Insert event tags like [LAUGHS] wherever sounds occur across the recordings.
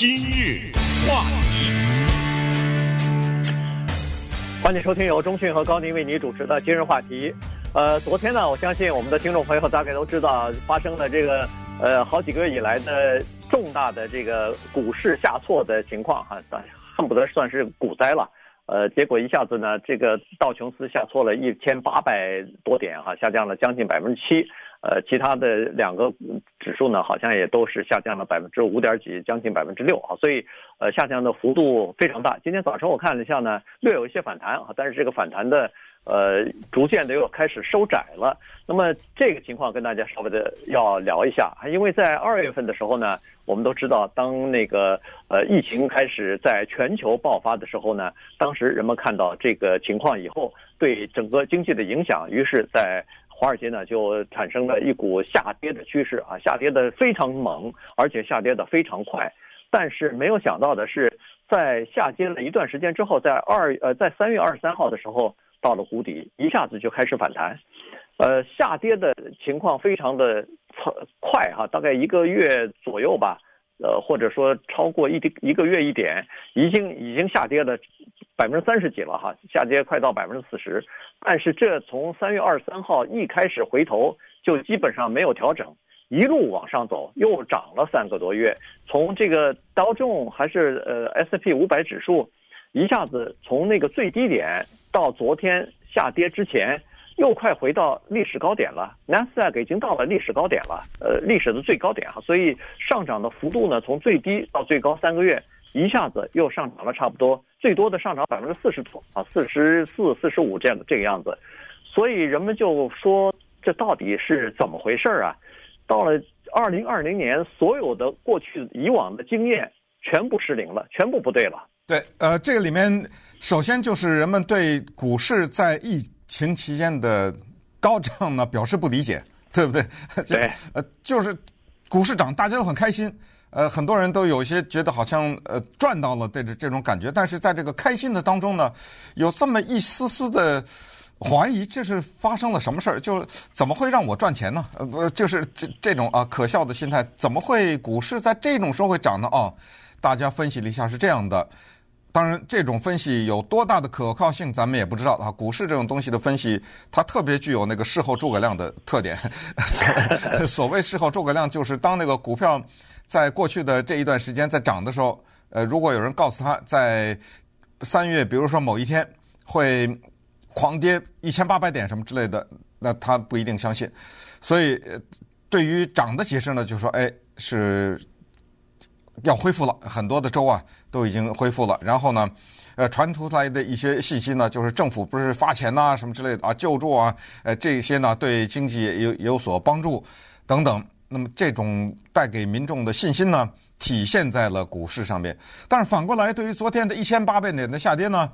今日话题，欢迎收听由中讯和高宁为你主持的今日话题。呃，昨天呢，我相信我们的听众朋友大概都知道，发生了这个呃好几个月以来的重大的这个股市下挫的情况哈，恨不得算是股灾了。呃，结果一下子呢，这个道琼斯下挫了一千八百多点哈，下降了将近百分之七。呃，其他的两个指数呢，好像也都是下降了百分之五点几，将近百分之六啊，所以呃，下降的幅度非常大。今天早晨我看了一下呢，略有一些反弹啊，但是这个反弹的呃，逐渐的又开始收窄了。那么这个情况跟大家稍微的要聊一下，因为在二月份的时候呢，我们都知道，当那个呃疫情开始在全球爆发的时候呢，当时人们看到这个情况以后，对整个经济的影响，于是在。华尔街呢就产生了一股下跌的趋势啊，下跌的非常猛，而且下跌的非常快。但是没有想到的是，在下跌了一段时间之后，在二呃在三月二十三号的时候到了谷底，一下子就开始反弹。呃，下跌的情况非常的快哈，大概一个月左右吧，呃或者说超过一一个月一点，已经已经下跌了。百分之三十几了哈，下跌快到百分之四十，但是这从三月二十三号一开始回头就基本上没有调整，一路往上走，又涨了三个多月。从这个道琼还是呃 S&P 五百指数，一下子从那个最低点到昨天下跌之前，又快回到历史高点了。纳斯达克已经到了历史高点了，呃，历史的最高点哈，所以上涨的幅度呢，从最低到最高三个月。一下子又上涨了差不多，最多的上涨百分之四十多啊，四十四、四十五这样这个样子，所以人们就说这到底是怎么回事啊？到了二零二零年，所有的过去以往的经验全部失灵了，全部不对了。对，呃，这个里面首先就是人们对股市在一情期间的高涨呢表示不理解，[LAUGHS] 对不对？[LAUGHS] 对，呃，就是股市涨，大家都很开心。呃，很多人都有些觉得好像呃赚到了这这这种感觉，但是在这个开心的当中呢，有这么一丝丝的怀疑，这是发生了什么事儿？就怎么会让我赚钱呢？呃，不就是这这种啊可笑的心态，怎么会股市在这种时候会涨呢？哦，大家分析了一下是这样的，当然这种分析有多大的可靠性，咱们也不知道啊。股市这种东西的分析，它特别具有那个事后诸葛亮的特点。[LAUGHS] 所谓事后诸葛亮，就是当那个股票。在过去的这一段时间，在涨的时候，呃，如果有人告诉他在三月，比如说某一天会狂跌一千八百点什么之类的，那他不一定相信。所以，对于涨的解释呢，就说，哎，是要恢复了，很多的州啊都已经恢复了。然后呢，呃，传出来的一些信息呢，就是政府不是发钱呐、什么之类的啊，救助啊，呃，这些呢对经济也有有所帮助等等。那么这种带给民众的信心呢，体现在了股市上面。但是反过来，对于昨天的一千八百点的下跌呢，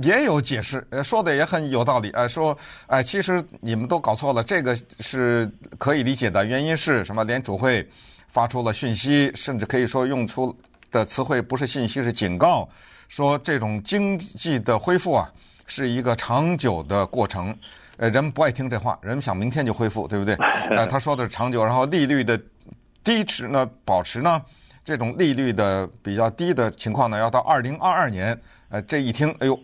也有解释，呃，说的也很有道理。呃，说，哎，其实你们都搞错了，这个是可以理解的。原因是什么？联储会发出了讯息，甚至可以说用出的词汇不是信息，是警告，说这种经济的恢复啊，是一个长久的过程。呃，人们不爱听这话，人们想明天就恢复，对不对？[LAUGHS] 呃，他说的是长久，然后利率的低持呢，保持呢，这种利率的比较低的情况呢，要到二零二二年。呃，这一听，哎呦，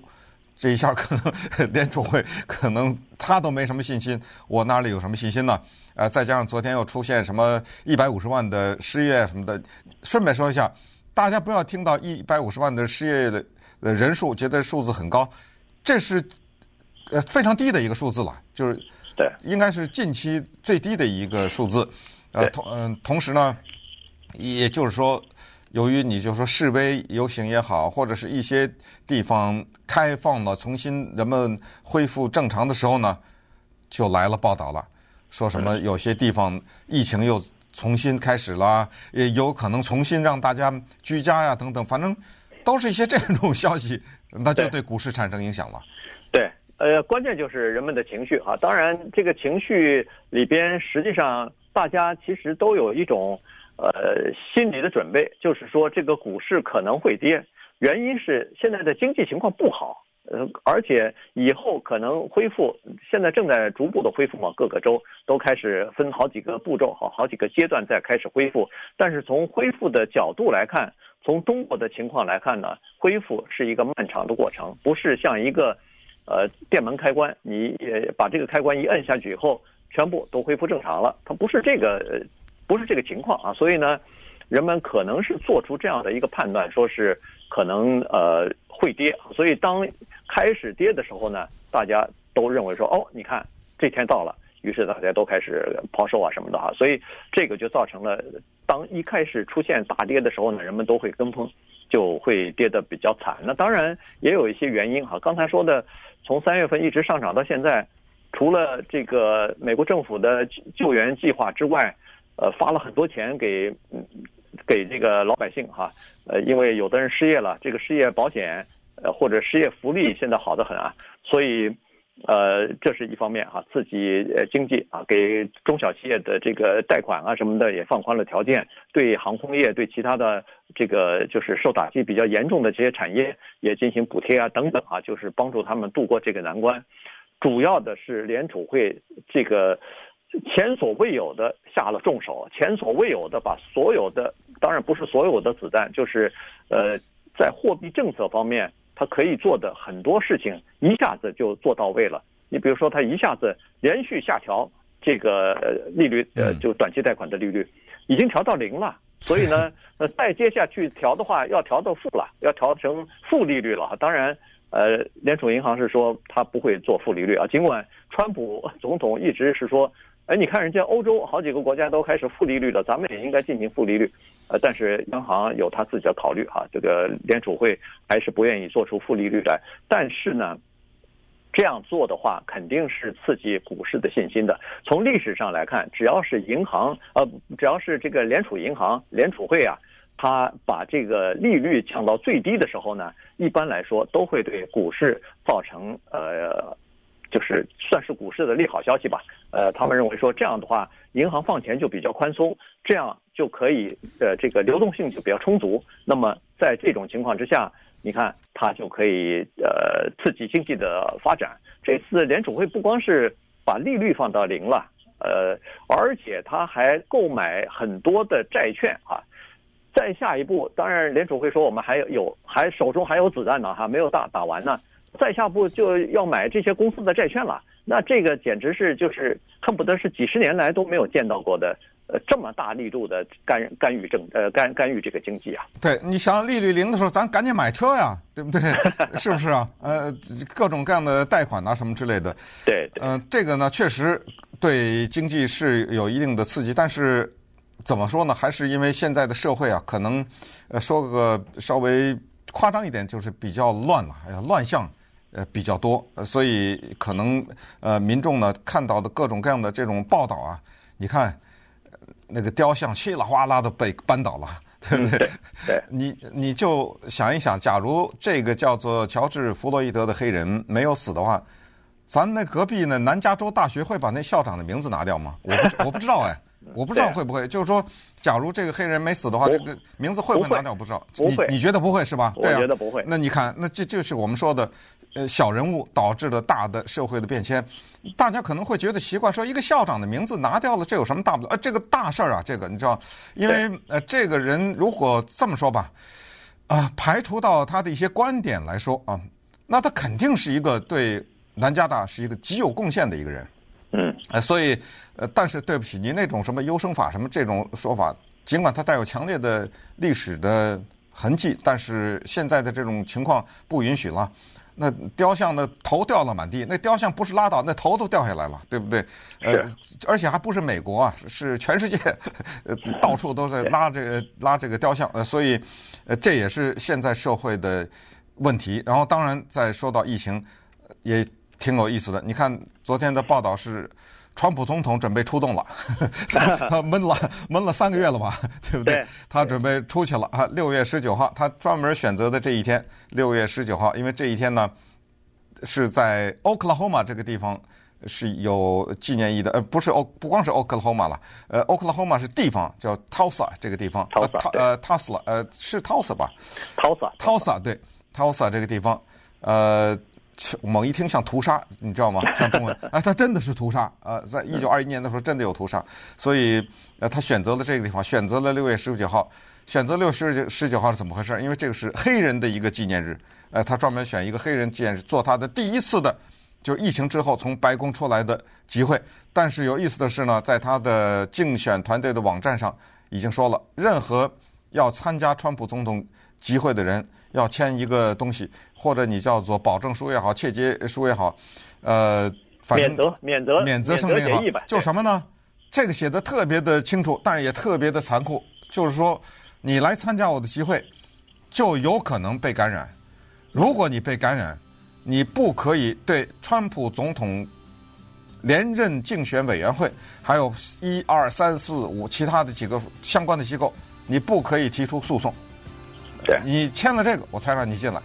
这一下可能 [LAUGHS] 联储会可能他都没什么信心，我哪里有什么信心呢？呃，再加上昨天又出现什么一百五十万的失业什么的，顺便说一下，大家不要听到一百五十万的失业的呃人数，觉得数字很高，这是。呃，非常低的一个数字了，就是对，应该是近期最低的一个数字。呃，同嗯、呃，同时呢，也就是说，由于你就说示威游行也好，或者是一些地方开放了，重新人们恢复正常的时候呢，就来了报道了，说什么有些地方疫情又重新开始了，也有可能重新让大家居家呀等等，反正都是一些这种消息，[LAUGHS] 那就对股市产生影响了。对。呃，关键就是人们的情绪哈。当然，这个情绪里边，实际上大家其实都有一种呃心理的准备，就是说这个股市可能会跌，原因是现在的经济情况不好，呃，而且以后可能恢复，现在正在逐步的恢复嘛，各个州都开始分好几个步骤，好好几个阶段在开始恢复。但是从恢复的角度来看，从中国的情况来看呢，恢复是一个漫长的过程，不是像一个，呃，电门开关，你也把这个开关一摁下去以后，全部都恢复正常了。它不是这个，不是这个情况啊。所以呢，人们可能是做出这样的一个判断，说是可能呃会跌。所以当开始跌的时候呢，大家都认为说，哦，你看这天到了。于是大家都开始抛售啊什么的哈，所以这个就造成了，当一开始出现大跌的时候呢，人们都会跟风，就会跌得比较惨。那当然也有一些原因哈，刚才说的，从三月份一直上涨到现在，除了这个美国政府的救援计划之外，呃，发了很多钱给给这个老百姓哈，呃，因为有的人失业了，这个失业保险呃或者失业福利现在好得很啊，所以。呃，这是一方面哈，刺激经济啊，给中小企业的这个贷款啊什么的也放宽了条件，对航空业、对其他的这个就是受打击比较严重的这些产业也进行补贴啊等等啊，就是帮助他们度过这个难关。主要的是联储会这个前所未有的下了重手，前所未有的把所有的，当然不是所有的子弹，就是呃在货币政策方面。他可以做的很多事情一下子就做到位了。你比如说，他一下子连续下调这个利率，呃，就短期贷款的利率，已经调到零了。所以呢，[LAUGHS] 呃，再接下去调的话，要调到负了，要调成负利率了。当然，呃，联储银行是说他不会做负利率啊。尽管川普总统一直是说。哎，你看人家欧洲好几个国家都开始负利率了，咱们也应该进行负利率。呃，但是央行有他自己的考虑哈，这个联储会还是不愿意做出负利率来。但是呢，这样做的话肯定是刺激股市的信心的。从历史上来看，只要是银行呃，只要是这个联储银行联储会啊，它把这个利率降到最低的时候呢，一般来说都会对股市造成呃。就是算是股市的利好消息吧，呃，他们认为说这样的话，银行放钱就比较宽松，这样就可以，呃，这个流动性就比较充足。那么在这种情况之下，你看它就可以呃刺激经济的发展。这次联储会不光是把利率放到零了，呃，而且他还购买很多的债券啊。再下一步，当然联储会说我们还有有还手中还有子弹呢，哈，没有打打完呢。再下步就要买这些公司的债券了，那这个简直是就是恨不得是几十年来都没有见到过的，呃，这么大力度的干干预政呃干干预这个经济啊。对，你想利率零的时候，咱赶紧买车呀，对不对？[LAUGHS] 是不是啊？呃，各种各样的贷款啊什么之类的。对。嗯、呃，这个呢确实对经济是有一定的刺激，但是怎么说呢？还是因为现在的社会啊，可能呃说个稍微夸张一点，就是比较乱了，哎呀，乱象。呃，比较多，所以可能呃，民众呢看到的各种各样的这种报道啊，你看那个雕像稀里哗啦的被扳倒了，对不对？对，[LAUGHS] 对你你就想一想，假如这个叫做乔治·弗洛伊德的黑人没有死的话，咱那隔壁呢，南加州大学会把那校长的名字拿掉吗？我不我不知道哎。我不知道会不会，就是说，假如这个黑人没死的话，这个名字会不会拿掉？不知道。不会。你你觉得不会是吧？我觉得不会。那你看，那这就是我们说的，呃，小人物导致的大的社会的变迁。大家可能会觉得奇怪，说一个校长的名字拿掉了，这有什么大不了？呃，这个大事儿啊，这个你知道，因为呃，这个人如果这么说吧，啊、呃，排除到他的一些观点来说啊，那他肯定是一个对南加大是一个极有贡献的一个人。嗯，呃，所以，呃，但是对不起，您那种什么优生法什么这种说法，尽管它带有强烈的历史的痕迹，但是现在的这种情况不允许了。那雕像的头掉了满地，那雕像不是拉倒，那头都掉下来了，对不对？呃，而且还不是美国啊，是全世界，[LAUGHS] 呃，到处都在拉这个拉这个雕像，呃，所以，呃，这也是现在社会的问题。然后，当然再说到疫情，也。挺有意思的，你看昨天的报道是，川普总统准备出动了，他 [LAUGHS] 闷了闷了三个月了吧，对不对？对，他准备出去了啊！六月十九号，他专门选择的这一天，六月十九号，因为这一天呢是在 Oklahoma 这个地方是有纪念意义的，呃，不是 O，不光是 Oklahoma 了，呃，Oklahoma 是地方叫 Tulsa 这个地方，Tulsa，呃，Tulsa，呃，是 Tulsa 吧？Tulsa，Tulsa，对，Tulsa 这个地方，呃。猛一听像屠杀，你知道吗？[LAUGHS] 像中文，哎，他真的是屠杀啊！在一九二一年的时候，真的有屠杀，所以呃，他选择了这个地方，选择了六月十九号，选择六月十九号是怎么回事？因为这个是黑人的一个纪念日，呃，他专门选一个黑人纪念日做他的第一次的，就是疫情之后从白宫出来的集会。但是有意思的是呢，在他的竞选团队的网站上已经说了，任何要参加川普总统集会的人要签一个东西，或者你叫做保证书也好，切结书也好，呃，反正免责免责免责声明也好，就什么呢？这个写的特别的清楚，但是也特别的残酷，就是说。你来参加我的集会，就有可能被感染。如果你被感染，你不可以对川普总统连任竞选委员会，还有一二三四五其他的几个相关的机构，你不可以提出诉讼。对，你签了这个，我才让你进来。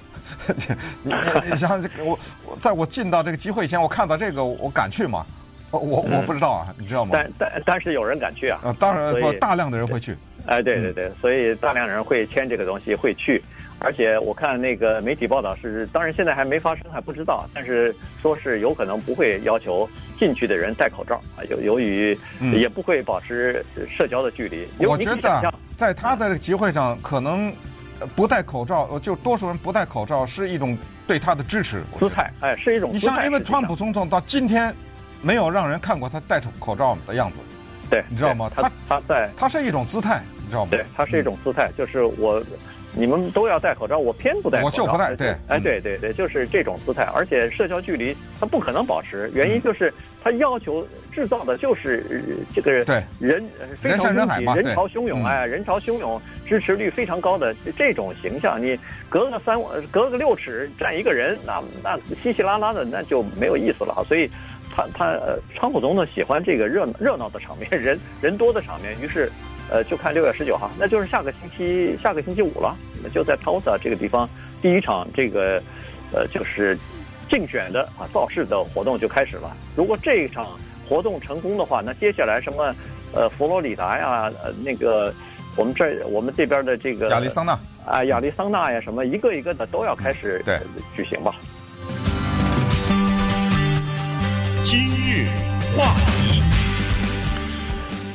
[LAUGHS] 你你想我，在我进到这个集会前，我看到这个，我敢去吗？我我不知道啊，你知道吗？但但但是有人敢去啊。啊，当然不，大量的人会去。哎，对对对，所以大量人会签这个东西，会去，而且我看那个媒体报道是，当然现在还没发生，还不知道，但是说是有可能不会要求进去的人戴口罩啊，由由于也不会保持社交的距离。我觉得在他的集会上，可能不戴口罩，就多数人不戴口罩是一种对他的支持姿态，哎，是一种。你像因为川普总统到今天没有让人看过他戴口罩的样子。对，你知道吗？他他在，他是一种姿态，你知道吗？对，他是一种姿态，就是我，你们都要戴口罩，我偏不戴口罩，我就不戴。对，哎，对对对，就是这种姿态，而且社交距离他不可能保持，原因就是他要求制造的就是这个对人非常拥挤，人潮汹涌，哎，嗯、人潮汹涌，支持率非常高的这种形象，你隔个三隔个六尺站一个人，那那稀稀拉拉的，那就没有意思了，所以。他他呃，川普总统喜欢这个热热闹的场面，[LAUGHS] 人人多的场面，于是，呃，就看六月十九号，那就是下个星期下个星期五了，那就在 Tulsa 这个地方，第一场这个，呃，就是竞选的啊造势的活动就开始了。如果这一场活动成功的话，那接下来什么呃佛罗里达呀，呃那个我们这我们这边的这个亚利桑那啊亚利桑那呀什么一个一个的都要开始对举行吧。今日话题，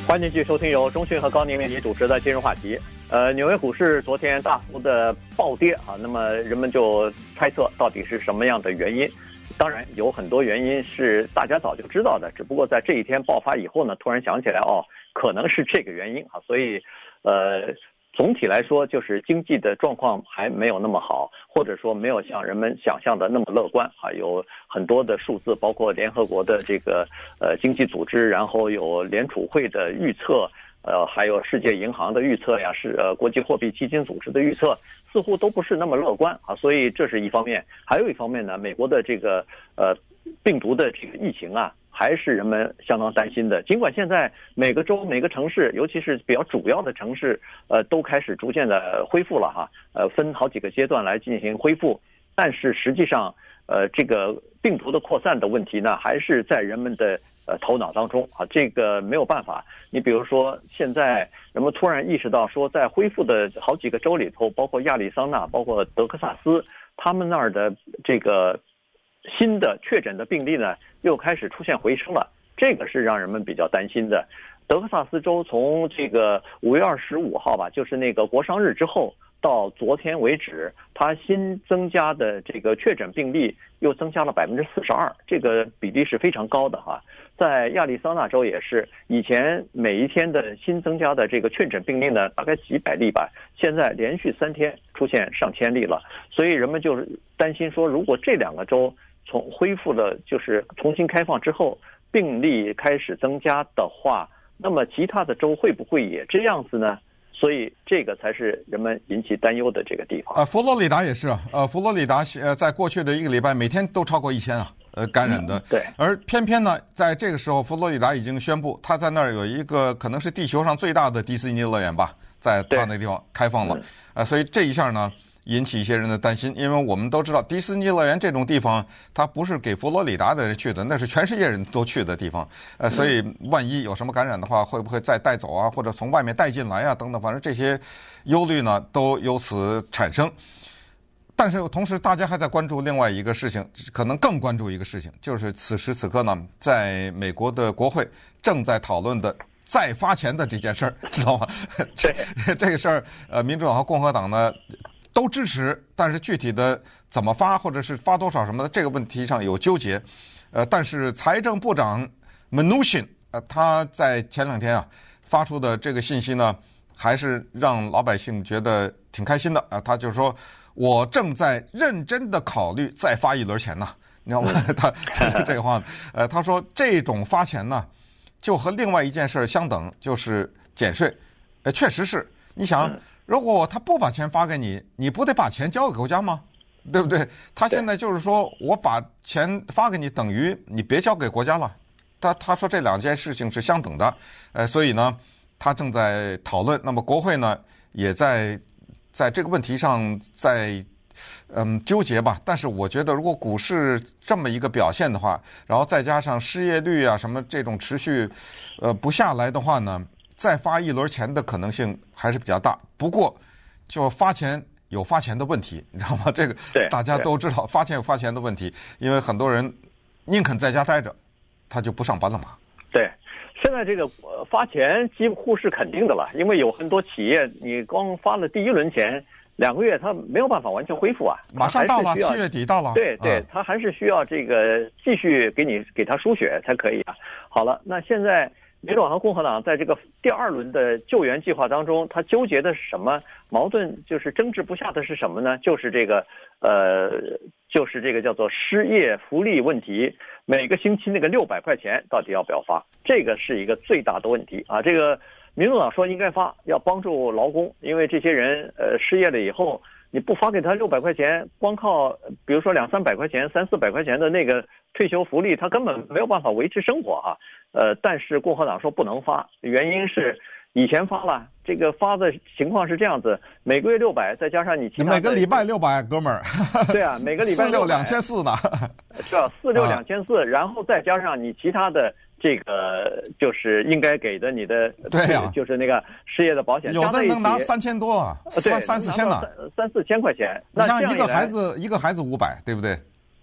欢迎继续收听由中讯和高宁为您主持的今日话题。呃，纽约股市昨天大幅的暴跌啊，那么人们就猜测到底是什么样的原因？当然有很多原因是大家早就知道的，只不过在这一天爆发以后呢，突然想起来哦，可能是这个原因啊，所以呃。总体来说，就是经济的状况还没有那么好，或者说没有像人们想象的那么乐观啊。有很多的数字，包括联合国的这个呃经济组织，然后有联储会的预测，呃，还有世界银行的预测呀，是呃国际货币基金组织的预测，似乎都不是那么乐观啊。所以这是一方面，还有一方面呢，美国的这个呃病毒的这个疫情啊。还是人们相当担心的。尽管现在每个州、每个城市，尤其是比较主要的城市，呃，都开始逐渐的恢复了哈，呃，分好几个阶段来进行恢复，但是实际上，呃，这个病毒的扩散的问题呢，还是在人们的呃头脑当中啊。这个没有办法。你比如说，现在人们突然意识到说，在恢复的好几个州里头，包括亚利桑那、包括德克萨斯，他们那儿的这个。新的确诊的病例呢，又开始出现回升了，这个是让人们比较担心的。德克萨斯州从这个五月二十五号吧，就是那个国殇日之后到昨天为止，它新增加的这个确诊病例又增加了百分之四十二，这个比例是非常高的哈。在亚利桑那州也是，以前每一天的新增加的这个确诊病例呢，大概几百例吧，现在连续三天出现上千例了，所以人们就是担心说，如果这两个州，从恢复了，就是重新开放之后，病例开始增加的话，那么其他的州会不会也这样子呢？所以这个才是人们引起担忧的这个地方。啊，佛罗里达也是啊，呃，佛罗里达呃，在过去的一个礼拜，每天都超过一千啊，呃，感染的。嗯。对。而偏偏呢，在这个时候，佛罗里达已经宣布，他在那儿有一个可能是地球上最大的迪士尼乐园吧，在他那地方开放了。啊，呃，所以这一下呢。引起一些人的担心，因为我们都知道迪士尼乐园这种地方，它不是给佛罗里达的人去的，那是全世界人都去的地方。呃，所以万一有什么感染的话，会不会再带走啊，或者从外面带进来啊，等等，反正这些忧虑呢都由此产生。但是同时，大家还在关注另外一个事情，可能更关注一个事情，就是此时此刻呢，在美国的国会正在讨论的再发钱的这件事儿，知道吗？[LAUGHS] 这这个事儿，呃，民主党和共和党呢都支持，但是具体的怎么发，或者是发多少什么的，这个问题上有纠结。呃，但是财政部长 Mnuchin，呃，他在前两天啊发出的这个信息呢，还是让老百姓觉得挺开心的啊。他就说，我正在认真的考虑再发一轮钱呢。你知道吗？他这个话，呃，他说这种发钱呢，就和另外一件事相等，就是减税。呃，确实是。你想，如果他不把钱发给你，你不得把钱交给国家吗？对不对？他现在就是说我把钱发给你，等于你别交给国家了。他他说这两件事情是相等的，呃，所以呢，他正在讨论。那么国会呢，也在在这个问题上在嗯纠结吧。但是我觉得，如果股市这么一个表现的话，然后再加上失业率啊什么这种持续呃不下来的话呢，再发一轮钱的可能性还是比较大。不过就发钱。有发钱的问题，[LAUGHS] 你知道吗？这个大家都知道，发钱有发钱的问题，因为很多人宁肯在家待着，他就不上班了嘛。对，现在这个发钱几乎是肯定的了，因为有很多企业，你光发了第一轮钱，两个月他没有办法完全恢复啊。马上到了，七月底到了。对对，他还是需要这个继续给你给他输血才可以啊。好了，那现在。民主党和共和党在这个第二轮的救援计划当中，他纠结的是什么矛盾？就是争执不下的是什么呢？就是这个，呃，就是这个叫做失业福利问题。每个星期那个六百块钱到底要不要发？这个是一个最大的问题啊！这个民主党说应该发，要帮助劳工，因为这些人呃失业了以后。你不发给他六百块钱，光靠比如说两三百块钱、三四百块钱的那个退休福利，他根本没有办法维持生活啊。呃，但是共和党说不能发，原因是以前发了，这个发的情况是这样子，每个月六百，再加上你其他每个礼拜六百，哥们儿。[LAUGHS] 对啊，每个礼拜六两千四呢，是吧？四六两千四，然后再加上你其他的。这个就是应该给的你的，对呀，就是那个失业的保险，有的能拿三千多啊，三三四千呢，三四千块钱。那像一个孩子，一个孩子五百，对不对？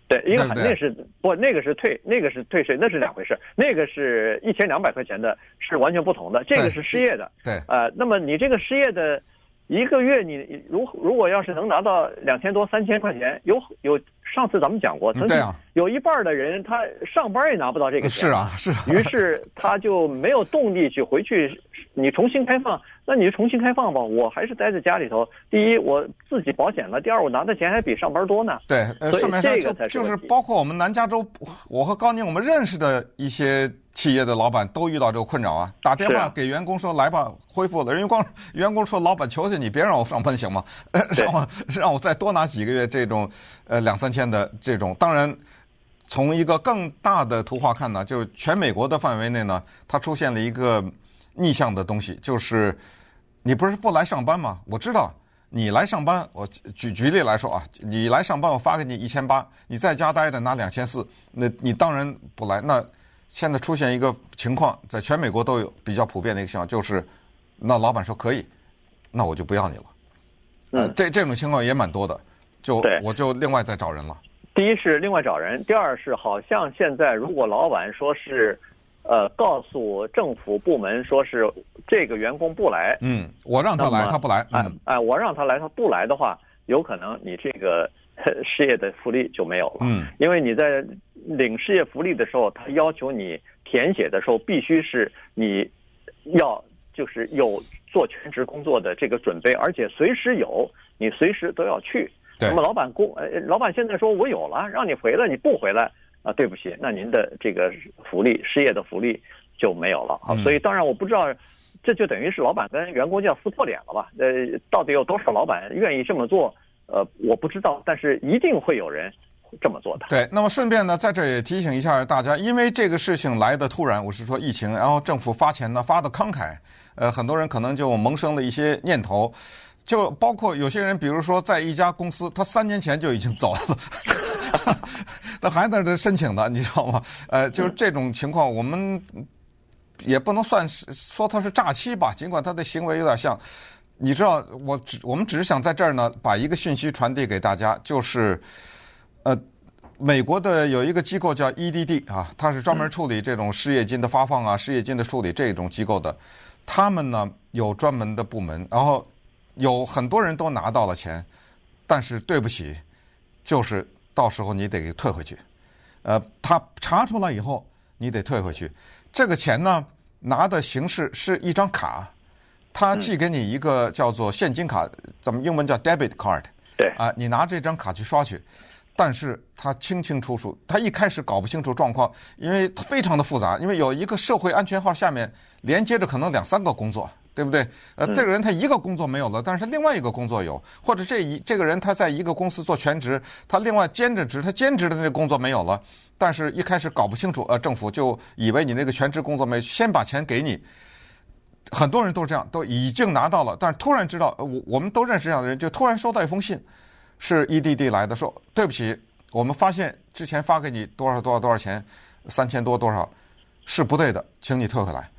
对，一个那是不，那个是退，那个是退税，那是两回事。那个是一千两百块钱的，是完全不同的。这个是失业的，对，呃，那么你这个失业的。一个月你如如果要是能拿到两千多三千块钱，有有上次咱们讲过，曾经有一半的人他上班也拿不到这个钱，是啊是啊，于是他就没有动力去回去，你重新开放，那你就重新开放吧，我还是待在家里头。第一我自己保险了，第二我拿的钱还比上班多呢。对，所以这个才是就是包括我们南加州，我和高宁我们认识的一些。企业的老板都遇到这个困扰啊，打电话给员工说：“来吧，恢复了。”人员工员工说：“老板，求求你别让我上班行吗？[LAUGHS] 让我让我再多拿几个月这种呃两三千的这种。”当然，从一个更大的图画看呢，就是全美国的范围内呢，它出现了一个逆向的东西，就是你不是不来上班吗？我知道你来上班，我举举例来说啊，你来上班，我发给你一千八，你在家待着拿两千四，那你当然不来那。现在出现一个情况，在全美国都有比较普遍的一个情况，就是那老板说可以，那我就不要你了。呃，这这种情况也蛮多的，就我就另外再找人了。第一是另外找人，第二是好像现在如果老板说是，呃，告诉政府部门说是这个员工不来，嗯，我让他来，他不来，哎哎，我让他来，他不来的话，有可能你这个。失业的福利就没有了，嗯，因为你在领失业福利的时候，他要求你填写的时候，必须是你要就是有做全职工作的这个准备，而且随时有，你随时都要去。对。那么老板工，呃，老板现在说我有了，让你回来，你不回来啊？对不起，那您的这个福利，失业的福利就没有了啊。所以当然我不知道，这就等于是老板跟员工就要撕破脸了吧？呃，到底有多少老板愿意这么做？呃，我不知道，但是一定会有人这么做的。对，那么顺便呢，在这也提醒一下大家，因为这个事情来的突然，我是说疫情，然后政府发钱呢发的慷慨，呃，很多人可能就萌生了一些念头，就包括有些人，比如说在一家公司，他三年前就已经走了，[LAUGHS] 他还在这申请的，你知道吗？呃，就是这种情况，我们也不能算是说他是诈欺吧，尽管他的行为有点像。你知道，我只我们只是想在这儿呢，把一个讯息传递给大家，就是，呃，美国的有一个机构叫 EDD 啊，它是专门处理这种失业金的发放啊、失业金的处理这种机构的。他们呢有专门的部门，然后有很多人都拿到了钱，但是对不起，就是到时候你得给退回去。呃，他查出来以后，你得退回去。这个钱呢，拿的形式是一张卡，他寄给你一个叫做现金卡，咱们英文叫 debit card。对。啊，你拿这张卡去刷去，但是他清清楚楚，他一开始搞不清楚状况，因为非常的复杂，因为有一个社会安全号下面连接着可能两三个工作。对不对？呃，这个人他一个工作没有了，但是另外一个工作有，或者这一这个人他在一个公司做全职，他另外兼着职，他兼职的那个工作没有了，但是一开始搞不清楚，呃，政府就以为你那个全职工作没，先把钱给你。很多人都是这样，都已经拿到了，但是突然知道，我我们都认识这样的人，就突然收到一封信，是 EDD 来的，说对不起，我们发现之前发给你多少多少多少钱，三千多多少，是不对的，请你退回来。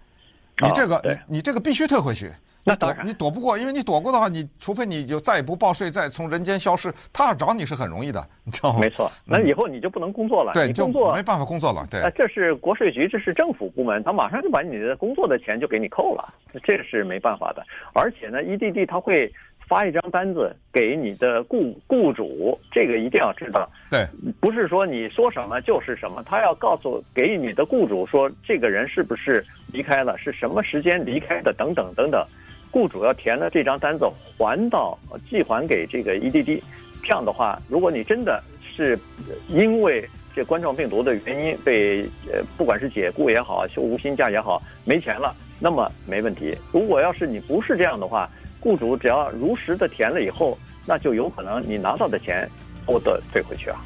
你这个，你你这个必须退回去。那当然，你躲不过，因为你躲过的话，你除非你就再也不报税，再从人间消失，他要找你是很容易的，你知道吗？没错，那以后你就不能工作了。对，你工作没办法工作了。对，这是国税局，这是政府部门，他马上就把你的工作的钱就给你扣了，这是没办法的。而且呢，EDD 他会。发一张单子给你的雇雇主，这个一定要知道。对，不是说你说什么就是什么，他要告诉给你的雇主说，这个人是不是离开了，是什么时间离开的，等等等等。雇主要填了这张单子，还到寄还给这个 EDD。这样的话，如果你真的是因为这冠状病毒的原因被呃，不管是解雇也好，休无薪假也好，没钱了，那么没问题。如果要是你不是这样的话，雇主只要如实的填了以后，那就有可能你拿到的钱获得退回去啊。